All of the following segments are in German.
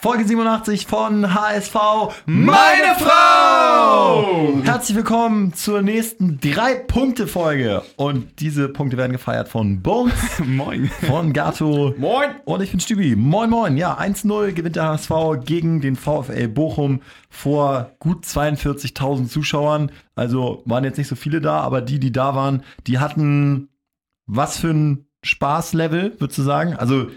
Folge 87 von HSV Meine Frau! Herzlich willkommen zur nächsten Drei-Punkte-Folge. Und diese Punkte werden gefeiert von Bones, Moin. von Gato Moin. und ich bin Stübi. Moin, moin. Ja, 1-0 gewinnt der HSV gegen den VfL Bochum vor gut 42.000 Zuschauern. Also waren jetzt nicht so viele da, aber die, die da waren, die hatten was für ein Spaßlevel, würdest du sagen? Also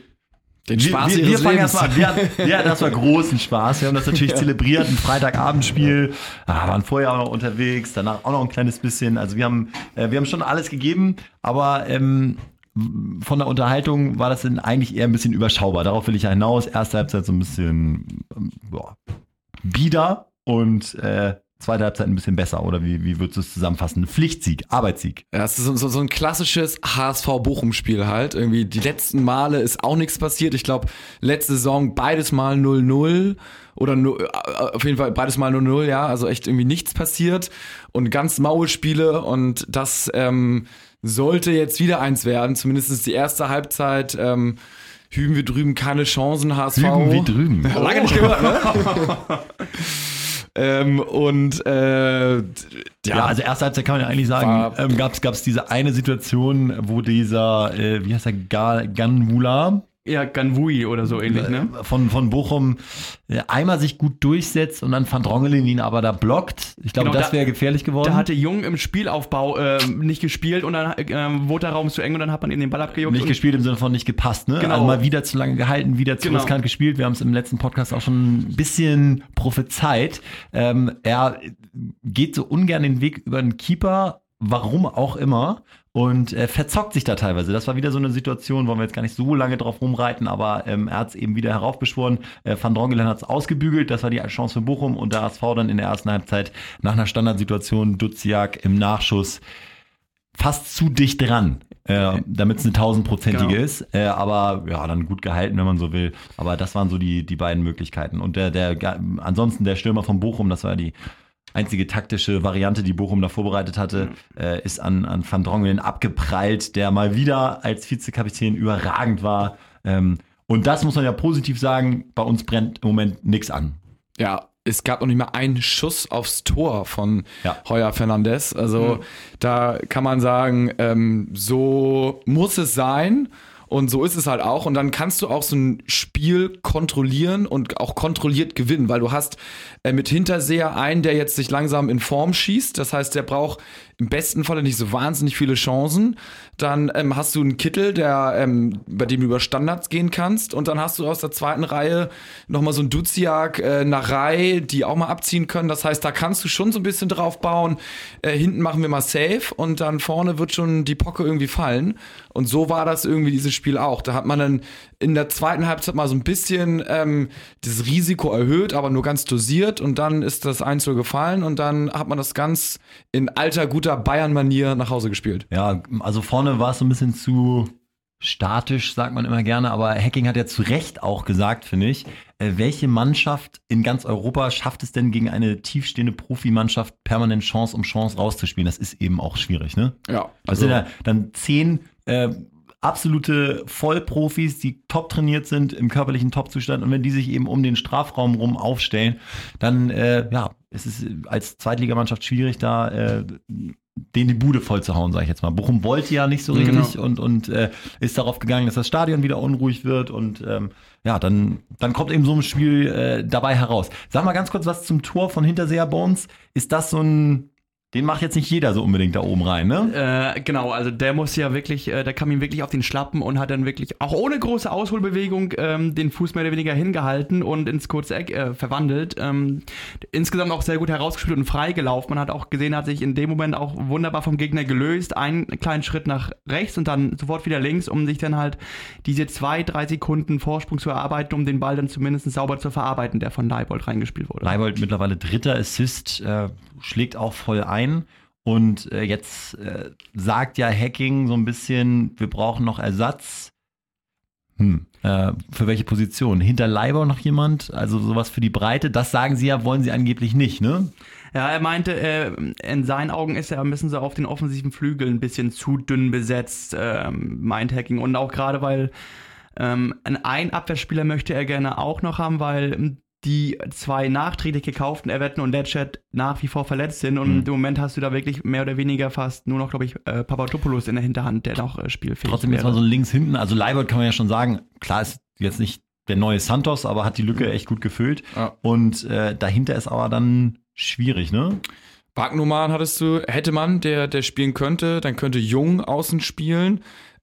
Den wir, Spaß wir, wir ihres fangen erstmal an. Wir hatten- Ja, das war großen Spaß. Wir haben das natürlich zelebriert, ein Freitagabendspiel. Ah, waren vorher auch noch unterwegs, danach auch noch ein kleines bisschen. Also wir haben, äh, wir haben schon alles gegeben, aber ähm, von der Unterhaltung war das dann eigentlich eher ein bisschen überschaubar. Darauf will ich ja hinaus. Erste Halbzeit so ein bisschen ähm, boah, bieder und äh, zweite Halbzeit ein bisschen besser. Oder wie, wie würdest du es zusammenfassen? Pflichtsieg, Arbeitssieg. Ja, es ist so, so, ein klassisches HSV-Bochum-Spiel halt. Irgendwie die letzten Male ist auch nichts passiert. Ich glaube, letzte Saison beides mal 0-0 oder nu- äh, auf jeden Fall beides mal 0-0, ja. Also echt irgendwie nichts passiert und ganz maue Spiele und das ähm, sollte jetzt wieder eins werden. Zumindest die erste Halbzeit. Ähm, hüben wir drüben keine Chancen, HSV. Hüben wie drüben. Lange nicht gehört, ne? ähm, und äh, ja, Ja, also erste Halbzeit kann man ja eigentlich sagen, ähm, gab es diese eine Situation, wo dieser, äh, wie heißt der, Ga- Ganvula Ja, Ganwui oder so ähnlich, ne? äh, von, von Bochum äh, einmal sich gut durchsetzt und dann Van Drongelen ihn aber da blockt. Ich glaube, Genau, das da- wäre gefährlich geworden. Da hatte Jung im Spielaufbau ähm, nicht gespielt und dann ähm, wurde der Raum zu eng und dann hat man ihm den Ball abgejuckt. nicht gespielt im Sinne von nicht gepasst, ne? Genau. Also mal wieder zu lange gehalten, wieder zu Genau. riskant gespielt. Wir haben es im letzten Podcast auch schon ein bisschen prophezeit. Ähm, er geht so ungern den Weg über einen Keeper, warum auch immer. Und äh, verzockt sich da teilweise. Das war wieder so eine Situation, wollen wir jetzt gar nicht so lange drauf rumreiten, aber ähm, er hat es eben wieder heraufbeschworen. Äh, Van Drongelen hat es ausgebügelt, das war die Chance für Bochum und der ASV dann in der ersten Halbzeit nach einer Standardsituation Duziak im Nachschuss fast zu dicht dran, äh, damit es eine tausendprozentige Genau. ist. Äh, aber ja, dann gut gehalten, wenn man so will. Aber das waren so die, die beiden Möglichkeiten. Und der, der, ansonsten der Stürmer von Bochum, das war die einzige taktische Variante, die Bochum da vorbereitet hatte, äh, ist an, an Van Drongelen abgeprallt, der mal wieder als Vizekapitän überragend war. Ähm, und das muss man ja positiv sagen, bei uns brennt im Moment nichts an. Ja, es gab noch nicht mal einen Schuss aufs Tor von Ja. Heuer Fernandes. Also da kann man sagen, ähm, so muss es sein. Und so ist es halt auch. Und dann kannst du auch so ein Spiel kontrollieren und auch kontrolliert gewinnen, weil du hast äh, mit Hinterseher einen, der jetzt sich langsam in Form schießt. Das heißt, der braucht im besten Falle nicht so wahnsinnig viele Chancen. Dann ähm, hast du einen Kittel, der, ähm, bei dem du über Standards gehen kannst. Und dann hast du aus der zweiten Reihe nochmal so einen Duziak, äh, Narei, die auch mal abziehen können. Das heißt, da kannst du schon so ein bisschen drauf bauen. Äh, hinten machen wir mal safe und dann vorne wird schon die Pocke irgendwie fallen. Und so war das irgendwie dieses Spiel auch. Da hat man dann in der zweiten Halbzeit mal so ein bisschen ähm, das Risiko erhöht, aber nur ganz dosiert. Und dann ist das 1 gefallen und dann hat man das ganz in alter, guter Bayern-Manier nach Hause gespielt. Ja, also vorne war es so ein bisschen zu statisch, sagt man immer gerne, aber Hacking hat ja zu Recht auch gesagt, finde ich, äh, welche Mannschaft in ganz Europa schafft es denn gegen eine tiefstehende Profimannschaft permanent Chance um Chance rauszuspielen? Das ist eben auch schwierig, ne? Ja, Das sind ja dann zehn äh, absolute Vollprofis, die top trainiert sind, im körperlichen Topzustand und wenn die sich eben um den Strafraum rum aufstellen, dann äh, ja, es ist als Zweitligamannschaft schwierig, da äh, den die Bude voll zu hauen, sage ich jetzt mal. Bochum wollte ja nicht so richtig und, und äh, ist darauf gegangen, dass das Stadion wieder unruhig wird und ähm, ja, dann, dann kommt eben so ein Spiel äh, dabei heraus. Sag mal ganz kurz was zum Tor von Hinterseher Bones. Ist das so ein, den macht jetzt nicht jeder so unbedingt da oben rein, ne? Äh, genau, also der muss ja wirklich, äh, der kam ihm wirklich auf den Schlappen und hat dann wirklich auch ohne große Ausholbewegung ähm, den Fuß mehr oder weniger hingehalten und ins kurze Eck äh, verwandelt. Ähm, insgesamt auch sehr gut herausgespielt und freigelaufen. Man hat auch gesehen, hat sich in dem Moment auch wunderbar vom Gegner gelöst, einen kleinen Schritt nach rechts und dann sofort wieder links, um sich dann halt diese zwei, drei Sekunden Vorsprung zu erarbeiten, um den Ball dann zumindest sauber zu verarbeiten, der von Leibold reingespielt wurde. Leibold mittlerweile dritter Assist, äh, schlägt auch voll ein. Und äh, jetzt äh, sagt ja Hacking so ein bisschen, wir brauchen noch Ersatz. Hm. Äh, für welche Position? Hinter Leibold noch jemand? Also sowas für die Breite? Das sagen sie ja, wollen sie angeblich nicht, ne? Ja, er meinte, äh, in seinen Augen ist er ein bisschen so auf den offensiven Flügeln ein bisschen zu dünn besetzt, ähm, meint Hacking. Und auch gerade, weil Ähm, einen Abwehrspieler möchte er gerne auch noch haben, weil die zwei nachträglich gekauften Everton und Ledgett nach wie vor verletzt sind. Und Mhm. im Moment hast du da wirklich mehr oder weniger fast nur noch, glaube ich, äh, Papadopoulos in der Hinterhand, der noch äh, spielfähig Trotzdem jetzt mal so links hinten. Also Leibold kann man ja schon sagen, klar ist jetzt nicht der neue Santos, aber hat die Lücke echt gut gefüllt. Ja. Und äh, dahinter ist aber dann schwierig, ne? Wagnumann hattest du, hätte man, der, der spielen könnte, dann könnte Jung außen spielen,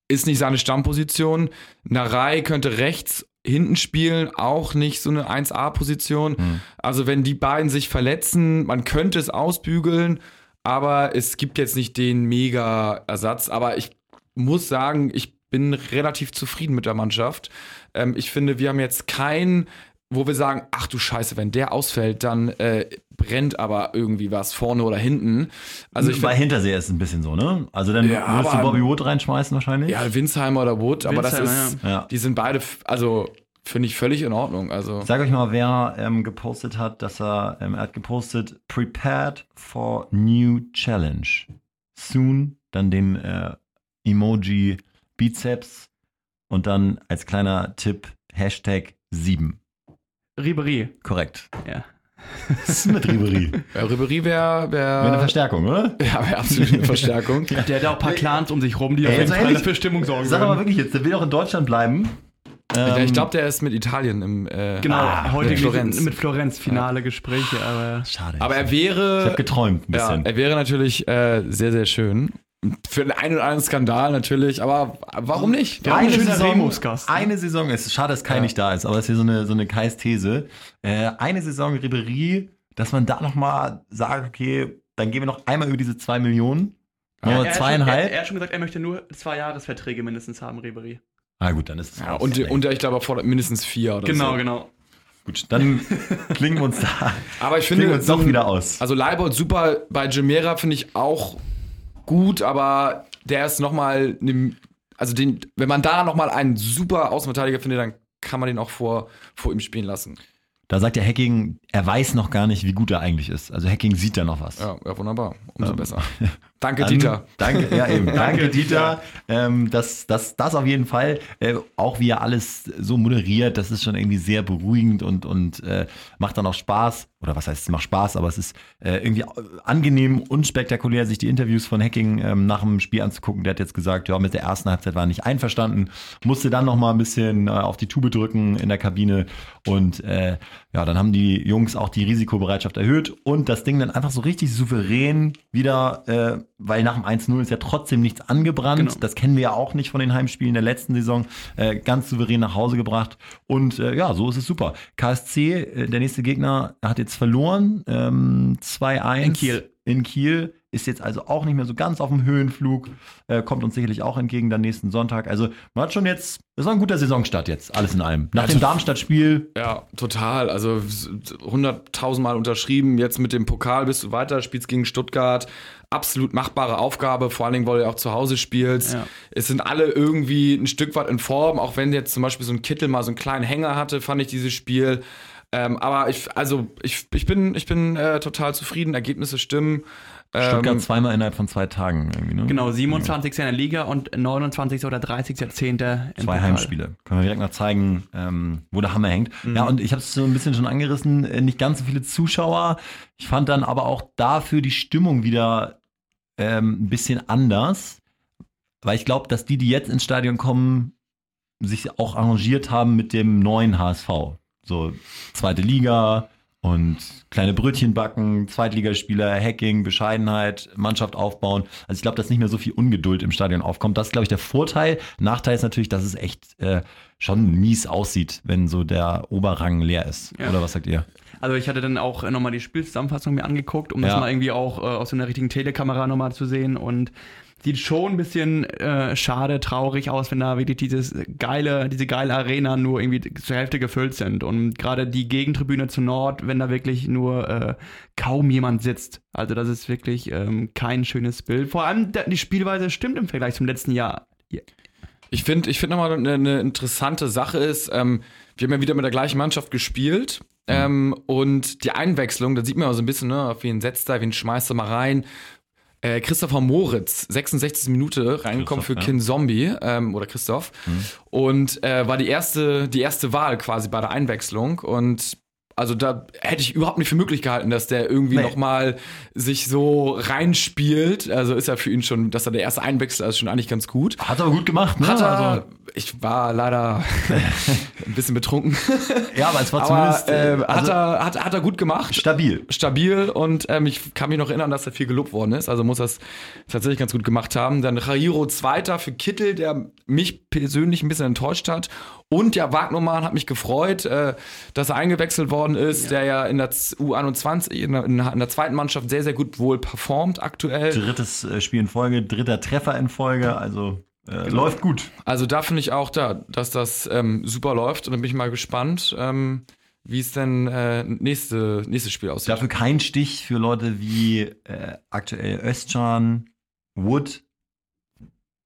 ist nicht seine Stammposition. Narei könnte rechts hinten spielen, auch nicht so eine 1A-Position. Hm. Also wenn die beiden sich verletzen, man könnte es ausbügeln, aber es gibt jetzt nicht den Mega-Ersatz. Aber ich muss sagen, ich bin relativ zufrieden mit der Mannschaft. Ähm, ich finde, wir haben jetzt keinen, wo wir sagen, ach du Scheiße, wenn der ausfällt, dann äh, brennt aber irgendwie was vorne oder hinten. Also ich Bei Hintersee ist es ein bisschen so, ne? Also dann Ja, würdest du aber- Bobby Wood reinschmeißen wahrscheinlich. ja, Winsheimer oder Wood, aber das ist, ja. die sind beide, also finde ich völlig in Ordnung. Also Ich sag euch mal, wer ähm, gepostet hat, dass er, ähm, er hat gepostet, prepared for new challenge. Soon, dann den äh, Emoji Bizeps und dann als kleiner Tipp Hashtag 7. Ribery, Korrekt. ja. Was ist mit Ribery? ja, Ribery wäre Wäre eine wär, Verstärkung, oder? ja, wär absolut eine Verstärkung. Der hat auch ein paar Clans um sich rum, die Ey, auf jeden jetzt Fall ehrlich, für Stimmung sorgen Sag aber wirklich jetzt, der will auch in Deutschland bleiben. Ja, ich Ähm, glaube, der ist mit Italien im äh, Genau, Ah, heute mit Florenz. Mit Florenz finale Gespräche, aber Schade. Aber er ich wäre, habe geträumt ein ja, bisschen. er wäre natürlich äh, sehr, sehr schön. Für den einen oder anderen Skandal natürlich, aber warum nicht? Ja, ein schöner Remus-Gast, ne? eine Saison ist, schade, dass Kai Ja. nicht da ist, aber das ist hier so eine, so eine Kais These. Äh, eine Saison Ribery, dass man da nochmal sagt, okay, dann gehen wir noch einmal über diese zwei Millionen. Ja, er hat, schon, zweieinhalb. er, er hat schon gesagt, er möchte nur zwei Jahresverträge mindestens haben, Ribery. ah gut, dann ist es Ja, raus. und, und ich glaube, er fordert mindestens vier oder Genau, so. genau. gut, dann klingen wir uns da, Aber ich klingen finde, wir uns doch wieder aus. Also Leibold super, bei Jamera finde ich auch gut, aber der ist nochmal, also den, wenn man da nochmal einen super Außenverteidiger findet, dann kann man den auch vor, vor ihm spielen lassen. Da sagt der Hacking, er weiß noch gar nicht, wie gut er eigentlich ist. Also Hacking sieht da noch was. Ja, ja wunderbar. Umso Ähm, besser. Danke, Dann- Dieter. Danke, ja eben. danke, Dieter. Ähm, das, das, das auf jeden Fall. Äh, auch wie er alles so moderiert, das ist schon irgendwie sehr beruhigend und, und äh, macht dann auch Spaß. Oder was heißt, es macht Spaß, aber es ist äh, irgendwie angenehm und spektakulär, sich die Interviews von Hacking ähm, nach dem Spiel anzugucken. Der hat jetzt gesagt, ja, mit der ersten Halbzeit war er nicht einverstanden, musste dann noch mal ein bisschen äh, auf die Tube drücken in der Kabine und äh, ja, dann haben die Jungs auch die Risikobereitschaft erhöht und das Ding dann einfach so richtig souverän wieder, äh, weil nach dem 1-0 ist ja trotzdem nichts angebrannt. Genau. Das kennen wir ja auch nicht von den Heimspielen der letzten Saison. Äh, ganz souverän nach Hause gebracht. Und äh, ja, so ist es super. KSC, äh, der nächste Gegner, hat jetzt verloren. Ähm, 2-1. In Kiel. In Kiel. Ist jetzt also auch nicht mehr so ganz auf dem Höhenflug. Äh, kommt uns sicherlich auch entgegen dann nächsten Sonntag. Also man hat schon jetzt, das war ein guter Saisonstart jetzt, alles in allem. Nach Also- dem Darmstadt-Spiel Ja, total. Also 100.000 Mal unterschrieben. Jetzt mit dem Pokal bist du weiter, spielst gegen Stuttgart. Absolut machbare Aufgabe, vor allen Dingen, weil du auch zu Hause spielst. Ja. Es sind alle irgendwie ein Stück weit in Form, auch wenn jetzt zum Beispiel so ein Kittel mal so einen kleinen Hänger hatte, fand ich dieses Spiel. Ähm, aber ich, also ich, ich bin, ich bin äh, total zufrieden, Ergebnisse stimmen. Stuttgart Ähm, zweimal innerhalb von zwei Tagen irgendwie, ne? Genau, 27. in der Liga und 29. oder 30.10. im Zwei Pokal. Heimspiele. Können wir direkt mal zeigen, ähm, wo der Hammer hängt. Ja, und ich habe es so ein bisschen schon angerissen, äh, nicht ganz so viele Zuschauer. Ich fand dann aber auch dafür die Stimmung wieder ähm, ein bisschen anders. Weil ich glaube, dass die, die jetzt ins Stadion kommen, sich auch arrangiert haben mit dem neuen HSV. So zweite Liga und kleine Brötchen backen, Zweitligaspieler, Hacking, Bescheidenheit, Mannschaft aufbauen. Also ich glaube, dass nicht mehr so viel Ungeduld im Stadion aufkommt. Das ist, glaube ich, der Vorteil. Nachteil ist natürlich, dass es echt äh, schon mies aussieht, wenn so der Oberrang leer ist. Ja. Oder was sagt ihr? Also ich hatte dann auch nochmal die Spielzusammenfassung mir angeguckt, um Ja. das mal irgendwie auch äh, aus so einer richtigen Telekamera nochmal zu sehen und sieht schon ein bisschen äh, schade, traurig aus, wenn da wirklich dieses geile, diese geile Arena nur irgendwie zur Hälfte gefüllt sind und gerade die Gegentribüne zu Nord, wenn da wirklich nur äh, kaum jemand sitzt. Also das ist wirklich ähm, kein schönes Bild. Vor allem die Spielweise stimmt im Vergleich zum letzten Jahr. Ich finde, ich finde nochmal eine, eine interessante Sache ist, ähm, wir haben ja wieder mit der gleichen Mannschaft gespielt. Ähm, und die Einwechslung, da sieht man ja so ein bisschen, ne, auf wen setzt er, wen schmeißt er mal rein. äh, Christopher Moritz, 66. Minute reingekommen für Christoph, Kin Zombie ähm, oder Christoph und äh, war die erste, die erste Wahl quasi bei der Einwechslung und also da hätte ich überhaupt nicht für möglich gehalten, dass der irgendwie Nee. noch mal sich so reinspielt. Also ist ja für ihn schon, dass er der erste Einwechsel ist, schon eigentlich ganz gut. Hat er aber gut gemacht, ne? Hat er, also, ich war leider ein bisschen betrunken, ja, aber es war aber zumindest äh, äh, hat, also, er, hat, hat er gut gemacht stabil. stabil und ähm, ich kann mich noch erinnern, dass er viel gelobt worden ist. Also muss das tatsächlich ganz gut gemacht haben. Dann Jairo Zweiter für Kittel, der mich persönlich ein bisschen enttäuscht hat. Und ja, Wagnermann hat mich gefreut, äh, dass er eingewechselt worden ist, der ja in der Z- U21, in der, in der zweiten Mannschaft sehr, sehr gut wohl performt aktuell. Drittes äh, Spiel in Folge, dritter Treffer in Folge, also äh, läuft gut. Also da finde ich auch da, dass das ähm, super läuft und dann bin ich mal gespannt, ähm, wie es denn äh, nächste, nächstes Spiel aussieht. Dafür kein Stich für Leute wie äh, aktuell Özcan, Wood,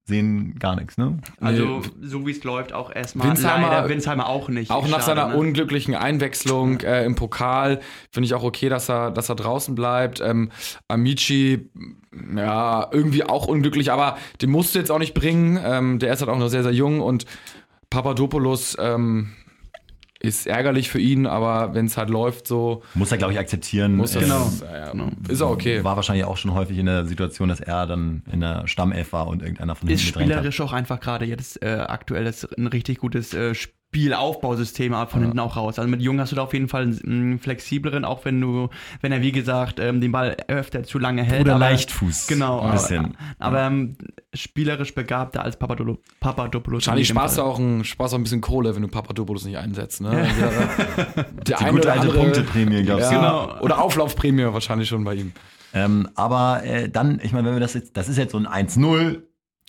sehen gar nichts, ne? Also, so wie es läuft, auch erstmal Winsheimer- leider Winsheimer auch nicht. Auch nach Schade, seiner ne? unglücklichen Einwechslung äh, im Pokal finde ich auch okay, dass er, dass er draußen bleibt. Ähm, Amici, ja, irgendwie auch unglücklich, aber den musst du jetzt auch nicht bringen. Ähm, der ist halt auch noch sehr, sehr jung und Papadopoulos ähm, ist ärgerlich für ihn, aber wenn es halt läuft, so Muss er, glaube ich, akzeptieren. muss das. Genau. Ja, ja, ist auch okay. War wahrscheinlich auch schon häufig in der Situation, dass er dann in der Stammelf war und irgendeiner von ist hinten hat. spielerisch auch einfach gerade jetzt äh, aktuell ist ein richtig gutes äh, Spielaufbausystem aber von hinten auch raus. Also mit Jung hast du da auf jeden Fall einen flexibleren, auch wenn du, wenn er wie gesagt ähm, den Ball öfter zu lange hält. Oder aber- Leichtfuß. Genau, Ein bisschen. aber, aber ähm, spielerisch begabter als Papadolo, Papadopoulos. Wahrscheinlich sparst du auch ein, sparst auch ein bisschen Kohle, wenn du Papadopoulos nicht einsetzt. Ne? Der, der Die eine gute alte Punkteprämie, glaubst ja, du? Genau. Oder Auflaufprämie wahrscheinlich schon bei ihm. Ähm, aber äh, dann, ich meine, wenn wir das jetzt, das ist jetzt so ein 1-0,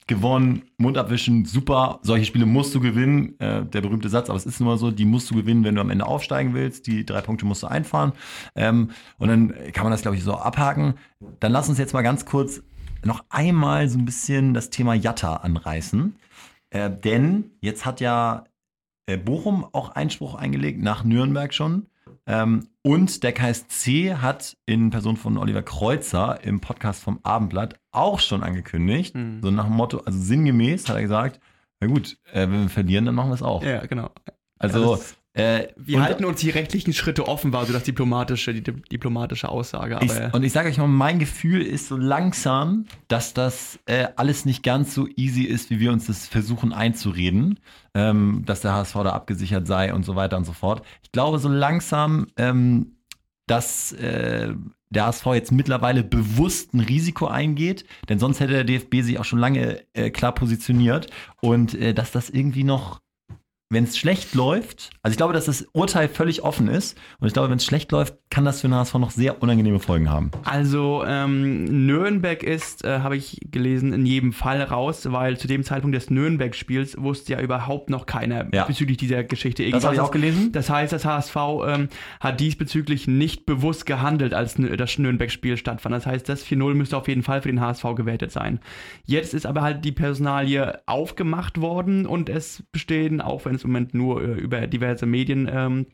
gewonnen, Mund abwischen, super. Solche Spiele musst du gewinnen. Äh, der berühmte Satz, aber es ist nun mal so, die musst du gewinnen, wenn du am Ende aufsteigen willst. Die drei Punkte musst du einfahren. Ähm, und dann kann man das, glaube ich, so abhaken. Dann lass uns jetzt mal ganz kurz noch einmal so ein bisschen das Thema Jatta anreißen. Äh, denn jetzt hat ja äh, Bochum auch Einspruch eingelegt, nach Nürnberg schon. Ähm, und der KSC hat in Person von Oliver Kreuzer im Podcast vom Abendblatt auch schon angekündigt, Mhm. so nach dem Motto, also sinngemäß hat er gesagt, na gut, äh, wenn wir verlieren, dann machen wir es auch. Ja, genau. Also, das- äh, Wir und- halten uns die rechtlichen Schritte offen, war so das diplomatische, die di- diplomatische Aussage. Ich, Aber und ich sage euch mal, mein Gefühl ist so langsam, dass das äh, alles nicht ganz so easy ist, wie wir uns das versuchen einzureden, ähm, dass der HSV da abgesichert sei und so weiter und so fort. Ich glaube so langsam, ähm, dass äh, der HSV jetzt mittlerweile bewusst ein Risiko eingeht, denn sonst hätte der DFB sich auch schon lange äh, klar positioniert und äh, dass das irgendwie noch wenn es schlecht läuft, also ich glaube, dass das Urteil völlig offen ist und ich glaube, wenn es schlecht läuft, kann das für den HSV noch sehr unangenehme Folgen haben. Also ähm, Nürnberg ist, äh, habe ich gelesen, in jedem Fall raus, weil zu dem Zeitpunkt des Nürnberg-Spiels wusste ja überhaupt noch keiner Ja. bezüglich dieser Geschichte Das habe ich irgendwas. auch gelesen. Das heißt, das HSV ähm, hat diesbezüglich nicht bewusst gehandelt, als das Nürnberg-Spiel stattfand. Das heißt, das 4-0 müsste auf jeden Fall für den HSV gewertet sein. Jetzt ist aber halt die Personalie aufgemacht worden und es bestehen, auch wenn es im Moment nur äh, über diverse Medien ähm,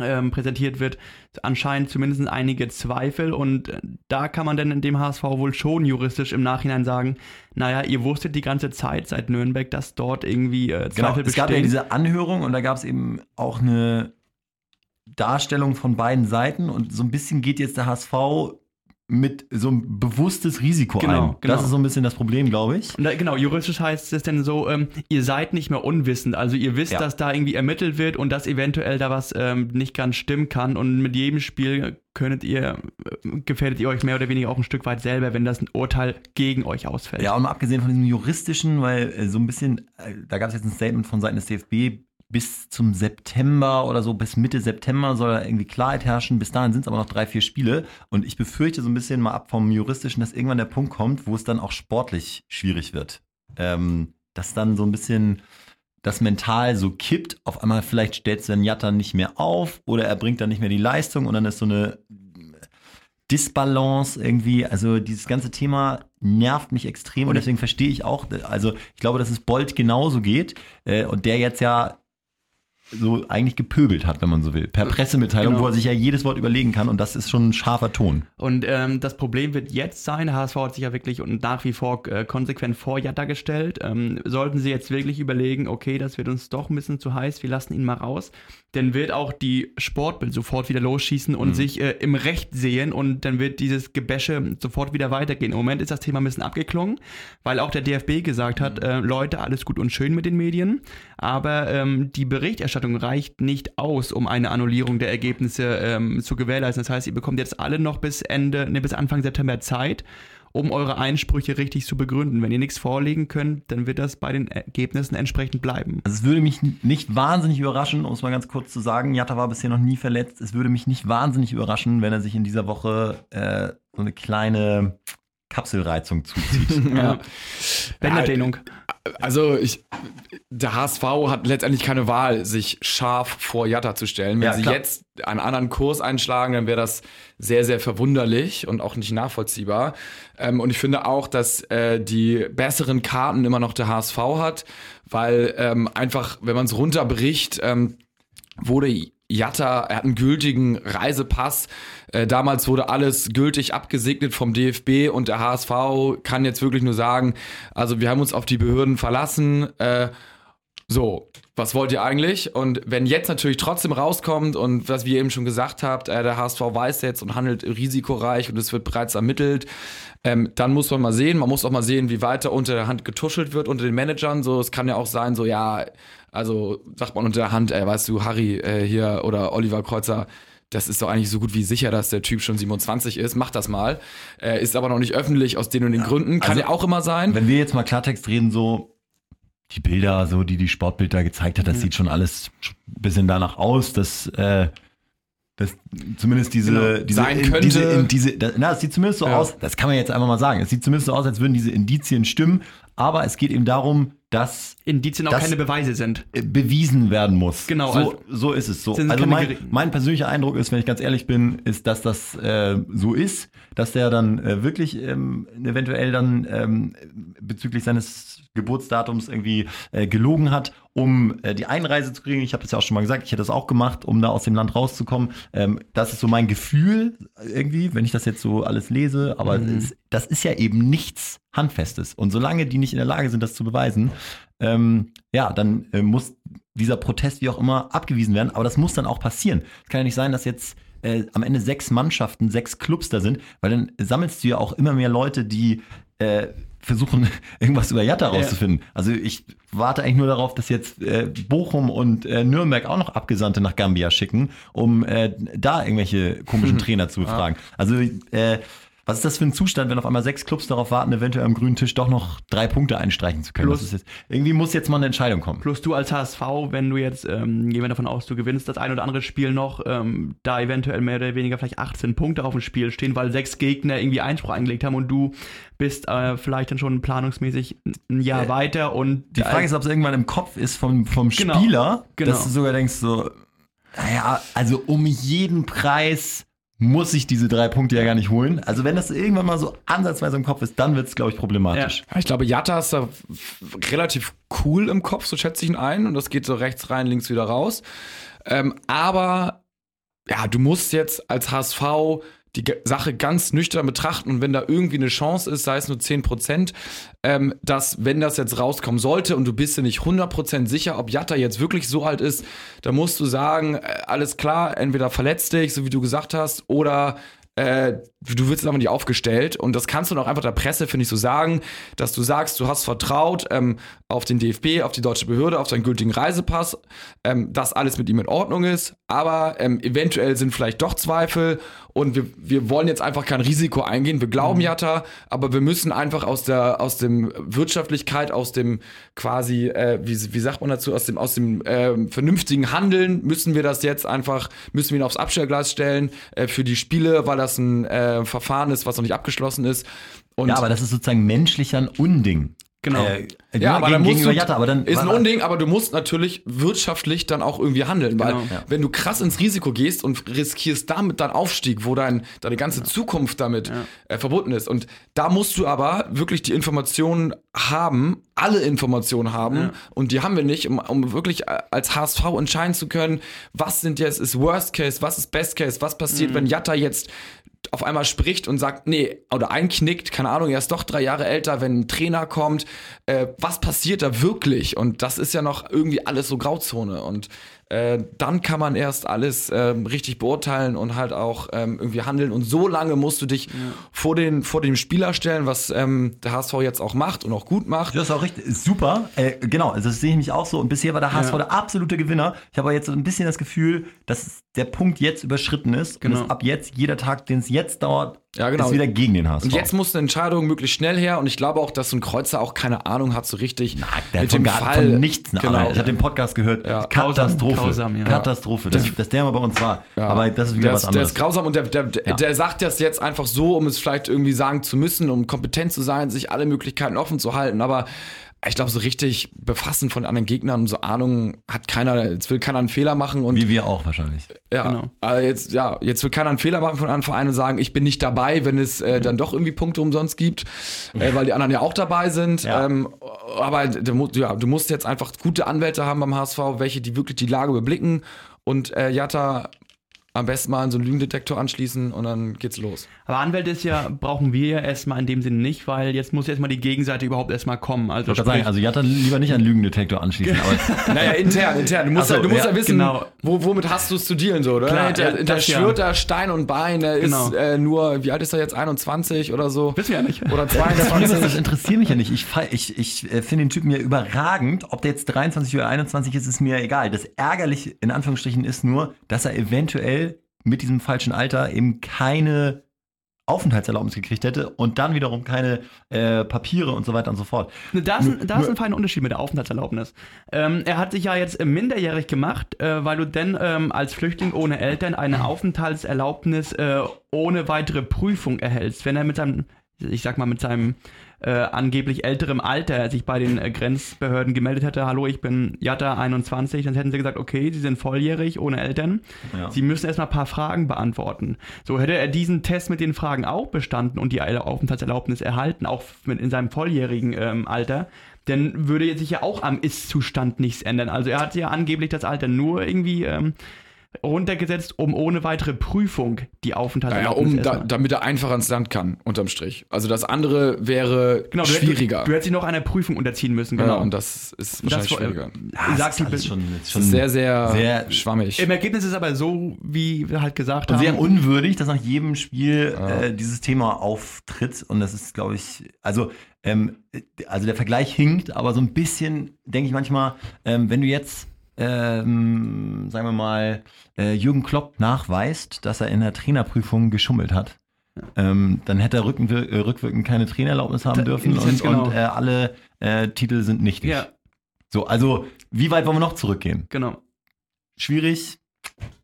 ähm, präsentiert wird, anscheinend zumindest einige Zweifel. Und äh, da kann man dann in dem HSV wohl schon juristisch im Nachhinein sagen, naja, ihr wusstet die ganze Zeit seit Nürnberg, dass dort irgendwie äh, Genau, Zweifel es gab ja bestehen. diese Anhörung und da gab es eben auch eine Darstellung von beiden Seiten. Und so ein bisschen geht jetzt der HSV mit so ein bewusstes Risiko Genau, ein. genau. Das ist so ein bisschen das Problem, glaube ich. Da, genau, juristisch heißt es denn so, ähm, ihr seid nicht mehr unwissend. Also ihr wisst, Ja. dass da irgendwie ermittelt wird und dass eventuell da was ähm, nicht ganz stimmen kann. Und mit jedem Spiel könntet ihr, äh, gefährdet ihr euch mehr oder weniger auch ein Stück weit selber, wenn das ein Urteil gegen euch ausfällt. Ja, und mal abgesehen von diesem juristischen, weil äh, so ein bisschen, äh, da gab es jetzt ein Statement von Seiten des DFB, bis zum September oder so, bis Mitte September soll da irgendwie Klarheit herrschen. Bis dahin sind es aber noch drei, vier Spiele. Und ich befürchte so ein bisschen mal ab vom Juristischen, dass irgendwann der Punkt kommt, wo es dann auch sportlich schwierig wird. Ähm, dass dann so ein bisschen das mental so kippt. Auf einmal vielleicht stellt dann Jatta nicht mehr auf oder er bringt dann nicht mehr die Leistung und dann ist so eine Disbalance irgendwie. Also dieses ganze Thema nervt mich extrem und Und- deswegen verstehe ich auch, also ich glaube, dass es Bolt genauso geht äh, und der jetzt ja so eigentlich gepöbelt hat, wenn man so will. Per Pressemitteilung, Genau. wo er sich ja jedes Wort überlegen kann und das ist schon ein scharfer Ton. Und ähm, das Problem wird jetzt sein, HSV hat sich ja wirklich und nach wie vor äh, konsequent vor Jatta gestellt. Ähm, sollten sie jetzt wirklich überlegen, okay, das wird uns doch ein bisschen zu heiß, wir lassen ihn mal raus, dann wird auch die Sportbild sofort wieder losschießen und sich äh, im Recht sehen und dann wird dieses Gebäsche sofort wieder weitergehen. Im Moment ist das Thema ein bisschen abgeklungen, weil auch der DFB gesagt hat, äh, Leute, alles gut und schön mit den Medien, aber ähm, die Berichterstattung reicht nicht aus, um eine Annullierung der Ergebnisse ähm, zu gewährleisten. Das heißt, ihr bekommt jetzt alle noch bis Ende, ne, bis Anfang September Zeit, um eure Einsprüche richtig zu begründen. Wenn ihr nichts vorlegen könnt, dann wird das bei den Ergebnissen entsprechend bleiben. Also es würde mich nicht wahnsinnig überraschen, um es mal ganz kurz zu sagen, Jatta war bisher noch nie verletzt. Es würde mich nicht wahnsinnig überraschen, wenn er sich in dieser Woche äh, so eine kleine Kapselreizung zuzieht. Ja. Bänderdehnung. Also ich, der HSV hat letztendlich keine Wahl, sich scharf vor Jatta zu stellen. Wenn Ja, sie jetzt einen anderen Kurs einschlagen, dann wäre das sehr, sehr verwunderlich und auch nicht nachvollziehbar. Ähm, und ich finde auch, dass äh, die besseren Karten immer noch der HSV hat, weil ähm, einfach, wenn man es runterbricht, ähm, wurde Jatta, er hat einen gültigen Reisepass. Äh, damals wurde alles gültig abgesegnet vom DFB und der HSV kann jetzt wirklich nur sagen, also wir haben uns auf die Behörden verlassen. Äh, so, was wollt ihr eigentlich? Und wenn jetzt natürlich trotzdem rauskommt und was wir eben schon gesagt habt, äh, der HSV weiß jetzt und handelt risikoreich und es wird bereits ermittelt, ähm, dann muss man mal sehen, man muss auch mal sehen, wie weiter unter der Hand getuschelt wird unter den Managern. So, es kann ja auch sein, so ja, also sagt man unter der Hand, ey, weißt du, Harry äh, hier oder Oliver Kreuzer, das ist doch eigentlich so gut wie sicher, dass der Typ schon 27 ist. Mach das mal. Äh, ist aber noch nicht öffentlich aus den und den Gründen. Kann also, ja auch immer sein. Wenn wir jetzt mal Klartext reden, so die Bilder, so die die Sportbild da gezeigt hat, das sieht schon alles ein bisschen danach aus, dass äh, dass zumindest diese, Genau. diese, Sein in, könnte. diese, in, diese na, es sieht zumindest so Ja. aus, das kann man jetzt einfach mal sagen, es sieht zumindest so aus, als würden diese Indizien stimmen, aber es geht eben darum, dass Indizien auch Das- keine Beweise sind. äh, bewiesen werden muss. Genau, So, also- so ist es so. Also mein, mein persönlicher Eindruck ist, wenn ich ganz ehrlich bin, ist, dass das äh, so ist, dass der dann äh, wirklich ähm, eventuell dann ähm, bezüglich seines Geburtsdatums irgendwie äh, gelogen hat, um äh, die Einreise zu kriegen. Ich habe das ja auch schon mal gesagt, ich hätte das auch gemacht, um da aus dem Land rauszukommen. Ähm, das ist so mein Gefühl irgendwie, wenn ich das jetzt so alles lese, aber es, das ist ja eben nichts Handfestes. Und solange die nicht in der Lage sind, das zu beweisen, ähm, ja, dann äh, muss dieser Protest wie auch immer abgewiesen werden. Aber das muss dann auch passieren. Es kann ja nicht sein, dass jetzt äh, am Ende sechs Mannschaften, sechs Clubs da sind, weil dann sammelst du ja auch immer mehr Leute, die äh, versuchen, irgendwas über Jatta rauszufinden. Also ich warte eigentlich nur darauf, dass jetzt äh, Bochum und äh, Nürnberg auch noch Abgesandte nach Gambia schicken, um äh, da irgendwelche komischen Trainer zu befragen. Also äh, was ist das für ein Zustand, wenn auf einmal sechs Clubs darauf warten, eventuell am grünen Tisch doch noch drei Punkte einstreichen zu können? Plus- jetzt, irgendwie muss jetzt mal eine Entscheidung kommen. Plus du als HSV, wenn du jetzt, ähm, gehen wir davon aus, du gewinnst das ein oder andere Spiel noch, ähm, da eventuell mehr oder weniger vielleicht 18 Punkte auf dem Spiel stehen, weil sechs Gegner irgendwie Einspruch eingelegt haben und du bist äh, vielleicht dann schon planungsmäßig ein Jahr weiter und Die Frage ist, ob es irgendwann im Kopf ist vom, vom Genau, Spieler, genau. dass du sogar denkst so, naja, also um jeden Preis muss ich diese drei Punkte ja gar nicht holen. Also wenn das irgendwann mal so ansatzweise im Kopf ist, dann wird es, glaube ich, problematisch. Ja, ich glaube, Jatta ist da relativ cool im Kopf, so schätze ich ihn ein. Und das geht so rechts rein, links wieder raus. Ähm, aber ja, du musst jetzt als HSV die Sache ganz nüchtern betrachten und wenn da irgendwie eine Chance ist, sei es nur 10%, ähm, dass wenn das jetzt rauskommen sollte und du bist dir nicht 100% sicher, ob Jatta jetzt wirklich so alt ist, dann musst du sagen, äh, alles klar, entweder verletzt dich, so wie du gesagt hast, oder äh, du wirst aber nicht aufgestellt. Und das kannst du doch einfach der Presse, finde ich, so sagen, dass du sagst, du hast vertraut ähm, auf den DFB, auf die deutsche Behörde, auf seinen gültigen Reisepass, ähm, dass alles mit ihm in Ordnung ist, aber ähm, eventuell sind vielleicht doch Zweifel und wir, wir wollen jetzt einfach kein Risiko eingehen. Wir glauben Jatta, aber wir müssen einfach aus der aus dem Wirtschaftlichkeit, aus dem quasi, äh, wie, wie sagt man dazu, aus dem aus dem ähm, vernünftigen Handeln müssen wir das jetzt einfach, müssen wir ihn aufs Abstellgleis stellen äh, für die Spiele, weil das ein äh, Verfahren ist, was noch nicht abgeschlossen ist. Und Ja, aber das ist sozusagen menschlich ein Unding. Genau. Äh, Ja, aber dann musst du, Jatta, aber dann ist ein Unding, aber du musst natürlich wirtschaftlich dann auch irgendwie handeln, weil Genau. Ja. wenn du krass ins Risiko gehst und riskierst damit deinen Aufstieg, wo dein, deine ganze Zukunft damit äh, verbunden ist und da musst du aber wirklich die Informationen haben, alle Informationen haben und die haben wir nicht, um, um wirklich äh, als HSV entscheiden zu können, was sind jetzt ist Worst Case, was ist Best Case, was passiert, Mhm. wenn Jatta jetzt auf einmal spricht und sagt, nee, oder einknickt, keine Ahnung, er ist doch drei Jahre älter, wenn ein Trainer kommt, äh, was passiert da wirklich? Und das ist ja noch irgendwie alles so Grauzone. Und äh, dann kann man erst alles ähm, richtig beurteilen und halt auch ähm, irgendwie handeln. Und so lange musst du dich vor, den, vor dem Spieler stellen, was ähm, der HSV jetzt auch macht und auch gut macht. Das ist auch richtig, ist super. Äh, genau, also das sehe ich mich auch so. Und bisher war der HSV Ja. der absolute Gewinner. Ich habe aber jetzt so ein bisschen das Gefühl, dass der Punkt jetzt überschritten ist. Genau. Und dass ab jetzt, jeder Tag, den es jetzt dauert, Ja, genau. ist wieder gegen den HSV. Und jetzt muss eine Entscheidung möglichst schnell her. Und ich glaube auch, dass so ein Kreuzer auch keine Ahnung hat so richtig der hat mit von, dem gar, Fall. von nichts eine genau. Ahnung. Ich habe den Podcast gehört. Ja. Katastrophe. Grausam, grausam, ja. Katastrophe. Dass, dass der mal bei uns war. Ja. Aber das ist wieder der was ist, der anderes. ist grausam und der, der, der, Ja. der sagt das jetzt einfach so, um es vielleicht irgendwie sagen zu müssen, um kompetent zu sein, sich alle Möglichkeiten offen zu halten. Aber ich glaube, so richtig befassen von anderen Gegnern und so Ahnung hat keiner, jetzt will keiner einen Fehler machen und Wie wir auch wahrscheinlich. ja, Genau. aber jetzt, ja, jetzt will keiner einen Fehler machen von einem Verein und sagen, ich bin nicht dabei, wenn es äh, dann doch irgendwie Punkte umsonst gibt, äh, weil die anderen ja auch dabei sind. Ja. Ähm, aber ja, du musst jetzt einfach gute Anwälte haben beim HSV, welche die wirklich die Lage überblicken und äh, Jatta am besten mal an so einen Lügendetektor anschließen und dann geht's los. Aber Anwälte ist ja, brauchen wir ja erstmal in dem Sinne nicht, weil jetzt muss erstmal die Gegenseite überhaupt erstmal kommen. Also Ich wollte sagen, also Jatta lieber nicht an Lügendetektor anschließen. Aber Naja, intern, intern. Du musst, so, ja, du musst ja, ja, wissen, genau. wo, womit hast du es zu dealen, so, oder? Klar, ja, hinter das ja. schwört er Stein und Bein, er Genau. ist äh, nur, wie alt ist er jetzt, 21 oder so? Wissen wir ja nicht. Oder das, Problem ist, das 22. interessiert mich ja nicht. Ich, ich, ich äh, finde den Typen ja überragend. Ob der jetzt 23 oder 21 ist, ist mir egal. Das Ärgerliche in Anführungsstrichen ist nur, dass er eventuell mit diesem falschen Alter eben keine Aufenthaltserlaubnis gekriegt hätte und dann wiederum keine äh, Papiere und so weiter und so fort. Ne, Da ist, ein, da ist ein feiner Unterschied mit der Aufenthaltserlaubnis. Ähm, er hat sich ja jetzt äh, minderjährig gemacht, äh, weil du denn ähm, als Flüchtling ohne Eltern eine Aufenthaltserlaubnis äh, ohne weitere Prüfung erhältst. Wenn er mit seinem, ich sag mal, mit seinem äh, angeblich älterem Alter sich bei den äh, Grenzbehörden gemeldet hätte, hallo, ich bin Jatta 21, dann hätten sie gesagt, okay, sie sind volljährig, ohne Eltern. Ja. Sie müssen erstmal ein paar Fragen beantworten. So hätte er diesen Test mit den Fragen auch bestanden und die Aufenthaltserlaubnis erhalten, auch mit in seinem volljährigen ähm, Alter, dann würde sich ja auch am Ist-Zustand nichts ändern. Also er hat ja angeblich das Alter nur irgendwie ähm, runtergesetzt, um ohne weitere Prüfung die Naja, Aufenthaltserlaubnis um da, damit er einfach ans Land kann, unterm Strich. Also das andere wäre Genau, du schwieriger. Hättest, du hättest dich noch einer Prüfung unterziehen müssen, ja, genau. und das ist Das wahrscheinlich war- schwieriger. Ah, Sagt ist die alles Be- schon, ist Das schon sehr, sehr, sehr- schwammig. Im Ergebnis ist es aber so, wie wir halt gesagt Und haben. sehr unwürdig, dass nach jedem Spiel äh, dieses Thema auftritt. Und das ist, glaube ich, also, ähm, also der Vergleich hinkt, aber so ein bisschen denke ich manchmal, ähm, wenn du jetzt, ähm, sagen wir mal, äh, Jürgen Klopp nachweist, dass er in der Trainerprüfung geschummelt hat. Ähm, dann hätte er rückwir äh, rückwirkend keine Trainererlaubnis haben Da- dürfen und, genau. und äh, alle äh, Titel sind nichtig. ja, So, also wie weit wollen wir noch zurückgehen? genau. schwierig,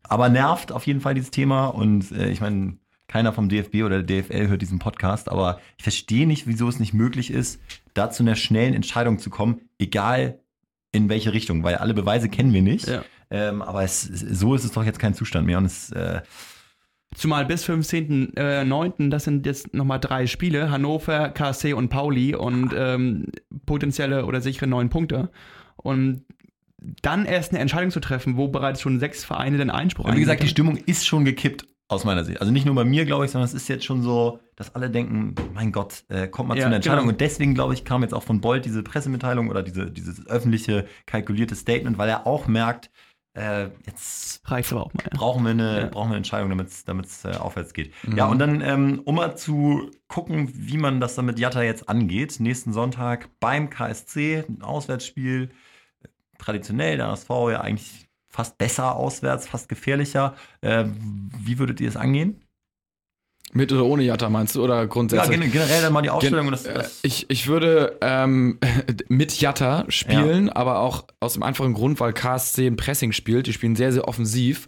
aber nervt auf jeden Fall dieses Thema. Und äh, ich meine, keiner vom DFB oder der DFL hört diesen Podcast, aber ich verstehe nicht, wieso es nicht möglich ist, da zu einer schnellen Entscheidung zu kommen, egal in welche Richtung, weil alle Beweise kennen wir nicht. Ja. Ähm, aber es, so ist es doch jetzt kein Zustand mehr. Und es, äh, Zumal bis 15.09., das sind jetzt nochmal drei Spiele, Hannover, KSC und Pauli und ähm, potenzielle oder sichere neun Punkte. Und dann erst eine Entscheidung zu treffen, wo bereits schon sechs Vereine den Einspruch und wie gesagt, die Stimmung ist schon gekippt aus meiner Sicht. Also nicht nur bei mir, glaube ich, sondern es ist jetzt schon so, dass alle denken, mein Gott, äh, kommt mal Ja, zu einer Entscheidung. genau. Und deswegen, glaube ich, kam jetzt auch von Bolt diese Pressemitteilung oder diese, dieses öffentliche, kalkulierte Statement, weil er auch merkt, äh, jetzt haben. Reicht's aber auch mal. Ja. brauchen wir eine, Ja. brauchen wir eine Entscheidung, damit es äh, aufwärts geht. Ja, und dann, ähm, um mal zu gucken, wie man das dann mit Jatta jetzt angeht, nächsten Sonntag beim KSC, ein Auswärtsspiel, traditionell, der HSV ja eigentlich fast besser auswärts, fast gefährlicher. Äh, wie würdet ihr es angehen? Mit oder ohne Jatta meinst du? Oder Ja, grundsätzlich? gen generell dann mal die Aufstellung. und das, Äh, das, Ich, ich würde ähm, mit Jatta spielen, aber auch aus dem einfachen Grund, weil KSC ein Pressing spielt. Die spielen sehr, sehr offensiv.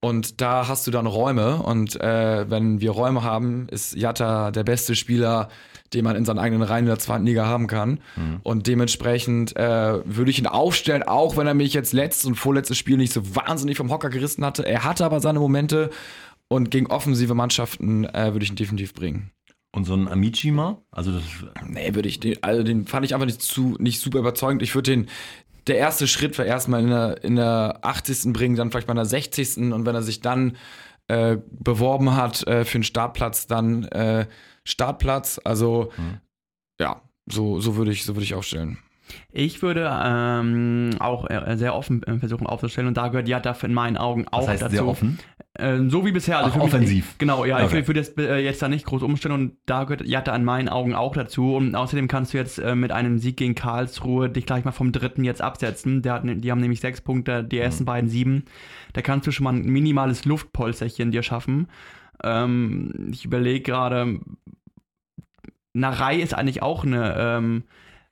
Und da hast du dann Räume. Und äh, wenn wir Räume haben, ist Jatta der beste Spieler, den man in seinen eigenen Reihen in der zweiten Liga haben kann. Mhm. Und dementsprechend äh, würde ich ihn aufstellen, auch wenn er mich jetzt letztes und vorletztes Spiel nicht so wahnsinnig vom Hocker gerissen hatte. Er hatte aber seine Momente und gegen offensive Mannschaften äh, würde ich ihn definitiv bringen. Und so ein Amici mal? Also das nee, würde ich den, also den fand ich einfach nicht zu nicht super überzeugend. Ich würde den der erste Schritt war erstmal in der, in der 80. bringen, dann vielleicht bei einer 60. und wenn er sich dann äh, beworben hat äh, für einen Startplatz, dann äh, Startplatz. Also mhm. ja, so, so würde ich, so würde ich aufstellen. Ich würde ähm, auch äh, sehr offen äh, versuchen aufzustellen und da gehört Jatta in meinen Augen auch Was heißt dazu. Sehr offen? Äh, so wie bisher. Also Ach, offensiv. Mich, genau, ja, okay. ich würde jetzt, äh, jetzt da nicht groß umstellen und da gehört Jatta in meinen Augen auch dazu. Und außerdem kannst du jetzt äh, mit einem Sieg gegen Karlsruhe dich gleich mal vom dritten jetzt absetzen. Der hat, die haben nämlich sechs Punkte, die ersten mhm. beiden sieben. Da kannst du schon mal ein minimales Luftpolsterchen dir schaffen. Ähm, ich überlege gerade, Narei ist eigentlich auch eine ähm,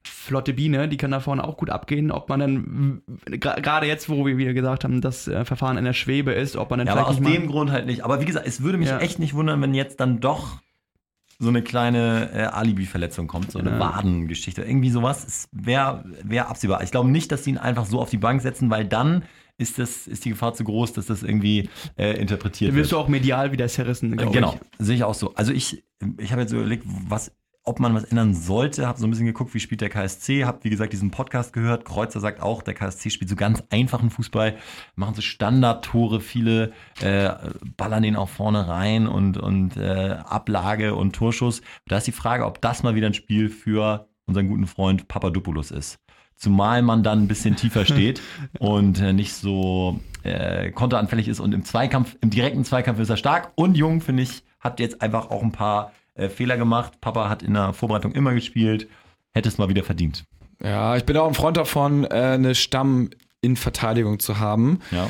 flotte Biene, die kann da vorne auch gut abgehen. Ob man dann, gerade jetzt, wo wir wieder gesagt haben, das äh, Verfahren in der Schwebe ist, ob man dann ja, vielleicht. Aber aus dem Grund halt nicht. Aber wie gesagt, es würde mich ja. echt nicht wundern, wenn jetzt dann doch so eine kleine äh, Alibi-Verletzung kommt, so eine ja. Wadengeschichte. Irgendwie sowas wäre wär absehbar. Ich glaube nicht, dass sie ihn einfach so auf die Bank setzen, weil dann ist, das, ist die Gefahr zu groß, dass das irgendwie äh, interpretiert wird. Wirst du auch medial wieder zerrissen, Genau, sehe ich auch so. Also ich, ich habe jetzt so überlegt, was ob man was ändern sollte. Habe so ein bisschen geguckt, wie spielt der KSC. Habe, wie gesagt, diesen Podcast gehört. Kreuzer sagt auch, der KSC spielt so ganz einfachen Fußball. Machen so Standardtore, viele äh, ballern den auch vorne rein und, und äh, Ablage und Torschuss. Da ist die Frage, ob das mal wieder ein Spiel für unseren guten Freund Papadopoulos ist. Zumal man dann ein bisschen tiefer steht und äh, nicht so äh, konteranfällig ist. Und im Zweikampf, im direkten Zweikampf ist er stark und jung, finde ich, hat jetzt einfach auch ein paar äh, Fehler gemacht. Papa hat in der Vorbereitung immer gespielt, hätte es mal wieder verdient. Ja, ich bin auch ein Freund davon, äh, eine Stamm in Verteidigung zu haben. Ja.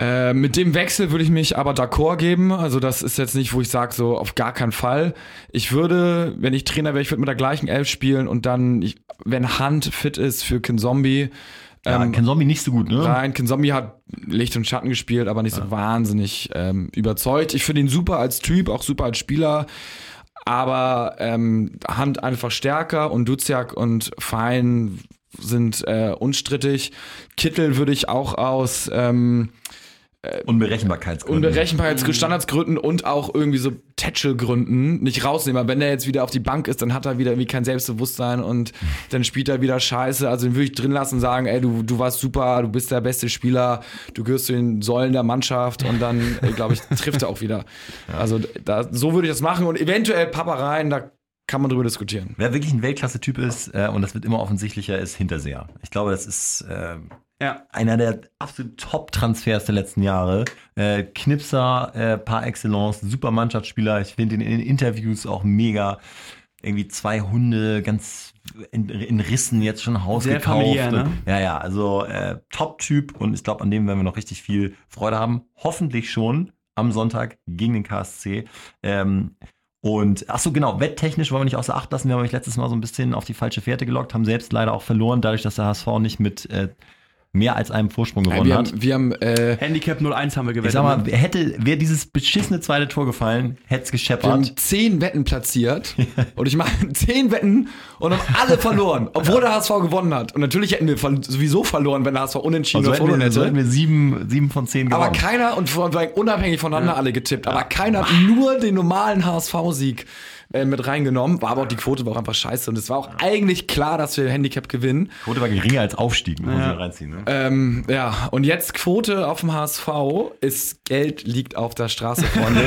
Äh, mit dem Wechsel würde ich mich aber d'accord geben. Also das ist jetzt nicht, wo ich sage, so auf gar keinen Fall. Ich würde, wenn ich Trainer wäre, ich würde mit der gleichen Elf spielen und dann, ich, wenn Hand fit ist für Kinzombie, ja, ähm, Zombie nicht so gut, ne? Nein, Zombie hat Licht und Schatten gespielt, aber nicht ja. so wahnsinnig ähm, überzeugt. Ich finde ihn super als Typ, auch super als Spieler aber ähm, Hand einfach stärker und Duziak und Fein sind äh, unstrittig. Kittel würde ich auch aus ähm, äh, Unberechenbarkeitsgründen. Unberechenbarkeitsstandardsgründen und auch irgendwie so Tätschelgründen nicht rausnehmen. Aber wenn er jetzt wieder auf die Bank ist, dann hat er wieder irgendwie kein Selbstbewusstsein und dann spielt er wieder scheiße. Also den würde ich drin lassen und sagen, ey, du, du warst super, du bist der beste Spieler, du gehörst zu den Säulen der Mannschaft und dann, äh, glaube ich, trifft er auch wieder. Also da, so würde ich das machen und eventuell Papa rein, da kann man drüber diskutieren. Wer wirklich ein Weltklasse-Typ ist, äh, und das wird immer offensichtlicher, ist Hinterseher. Ich glaube, das ist äh, ja. einer der absolut Top-Transfers der letzten Jahre. Äh, Knipser äh, par excellence, super Mannschaftsspieler. Ich finde ihn in Interviews auch mega. Irgendwie zwei Hunde, ganz in, in Rissen jetzt schon Haus Sehr gekauft. Familiär, ne? Ja, ja, also äh, Top-Typ und ich glaube, an dem werden wir noch richtig viel Freude haben. Hoffentlich schon am Sonntag gegen den KSC. Ähm, und ach so, genau, wetttechnisch wollen wir nicht außer Acht lassen. Wir haben euch letztes Mal so ein bisschen auf die falsche Fährte gelockt, haben selbst leider auch verloren, dadurch, dass der HSV nicht mit äh, mehr als einem Vorsprung gewonnen wir hat. Haben, wir haben äh, Handicap 01 haben wir gewettet. Ich sag mal, ne? hätte, wäre dieses beschissene zweite Tor gefallen, hätte es gescheppert. Wir haben zehn Wetten platziert und ich mache zehn Wetten und haben alle verloren, obwohl der HSV gewonnen hat. Und natürlich hätten wir sowieso verloren, wenn der HSV unentschieden also verloren hätte. So hätten wir sieben, sieben von zehn gewonnen. Aber keiner, und unabhängig voneinander ja. alle getippt, aber keiner hat nur den normalen HSV-Sieg äh, mit reingenommen. War aber auch die Quote war auch einfach scheiße. Und es war auch eigentlich klar, dass wir Handicap gewinnen. Die Quote war geringer als Aufstieg, muss ja. reinziehen. Ne? Ähm, ja, und jetzt Quote auf dem HSV ist Geld liegt auf der Straße, Freunde.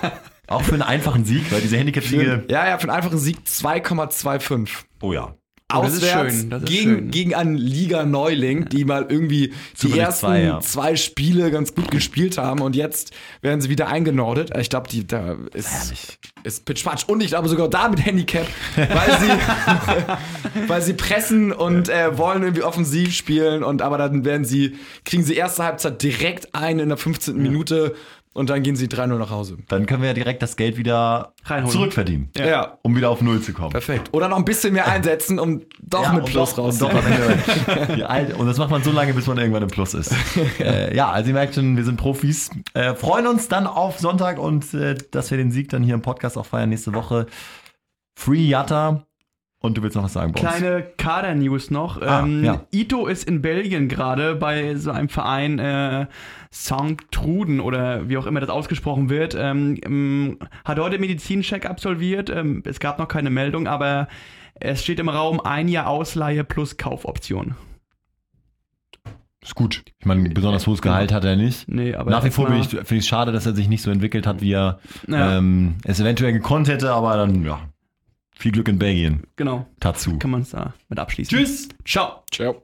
auch für einen einfachen Sieg, weil diese Handicap-Siege. Ja, ja, für einen einfachen Sieg 2,25. Oh ja. Oh, auswärts gegen, gegen einen Liga-Neuling, die mal irgendwie die ersten zwei, ja. zwei, Spiele ganz gut gespielt haben und jetzt werden sie wieder eingenordet. Ich glaube, die da ist, ist pitchpatsch und ich glaube sogar da mit Handicap, weil sie, weil sie pressen und äh, wollen irgendwie offensiv spielen und aber dann werden sie, kriegen sie erste Halbzeit direkt ein in der 15. Ja. Minute und dann gehen sie 3-0 nach Hause. Dann können wir ja direkt das Geld wieder Reinholen. zurückverdienen. Ja. Um wieder auf Null zu kommen. Perfekt. Oder noch ein bisschen mehr einsetzen, um doch Ja, mit Plus doch- raus. doch am Ende- Die alte- Und das macht man so lange, bis man irgendwann im Plus ist. äh, ja, also ihr merkt schon, wir sind Profis. Äh, freuen uns dann auf Sonntag und äh, dass wir den Sieg dann hier im Podcast auch feiern nächste Woche. Free Yatta. Und du willst noch was sagen, Bones? Kleine Kader-News noch. Ah, ähm, ja. Ito ist in Belgien gerade bei so einem Verein äh, St. Truden oder wie auch immer das ausgesprochen wird. Ähm, hat heute Medizincheck absolviert. Ähm, es gab noch keine Meldung, aber es steht im Raum ein Jahr Ausleihe plus Kaufoption. Ist gut. Ich meine, besonders hohes Gehalt hat er nicht. Nee, aber Nach wie vor finde ich finde ich schade, dass er sich nicht so entwickelt hat, wie er Ja. ähm, es eventuell gekonnt hätte, aber dann, ja, viel Glück in Belgien Genau, dazu. kann man es da mit abschließen. Tschüss! Ciao. Ciao.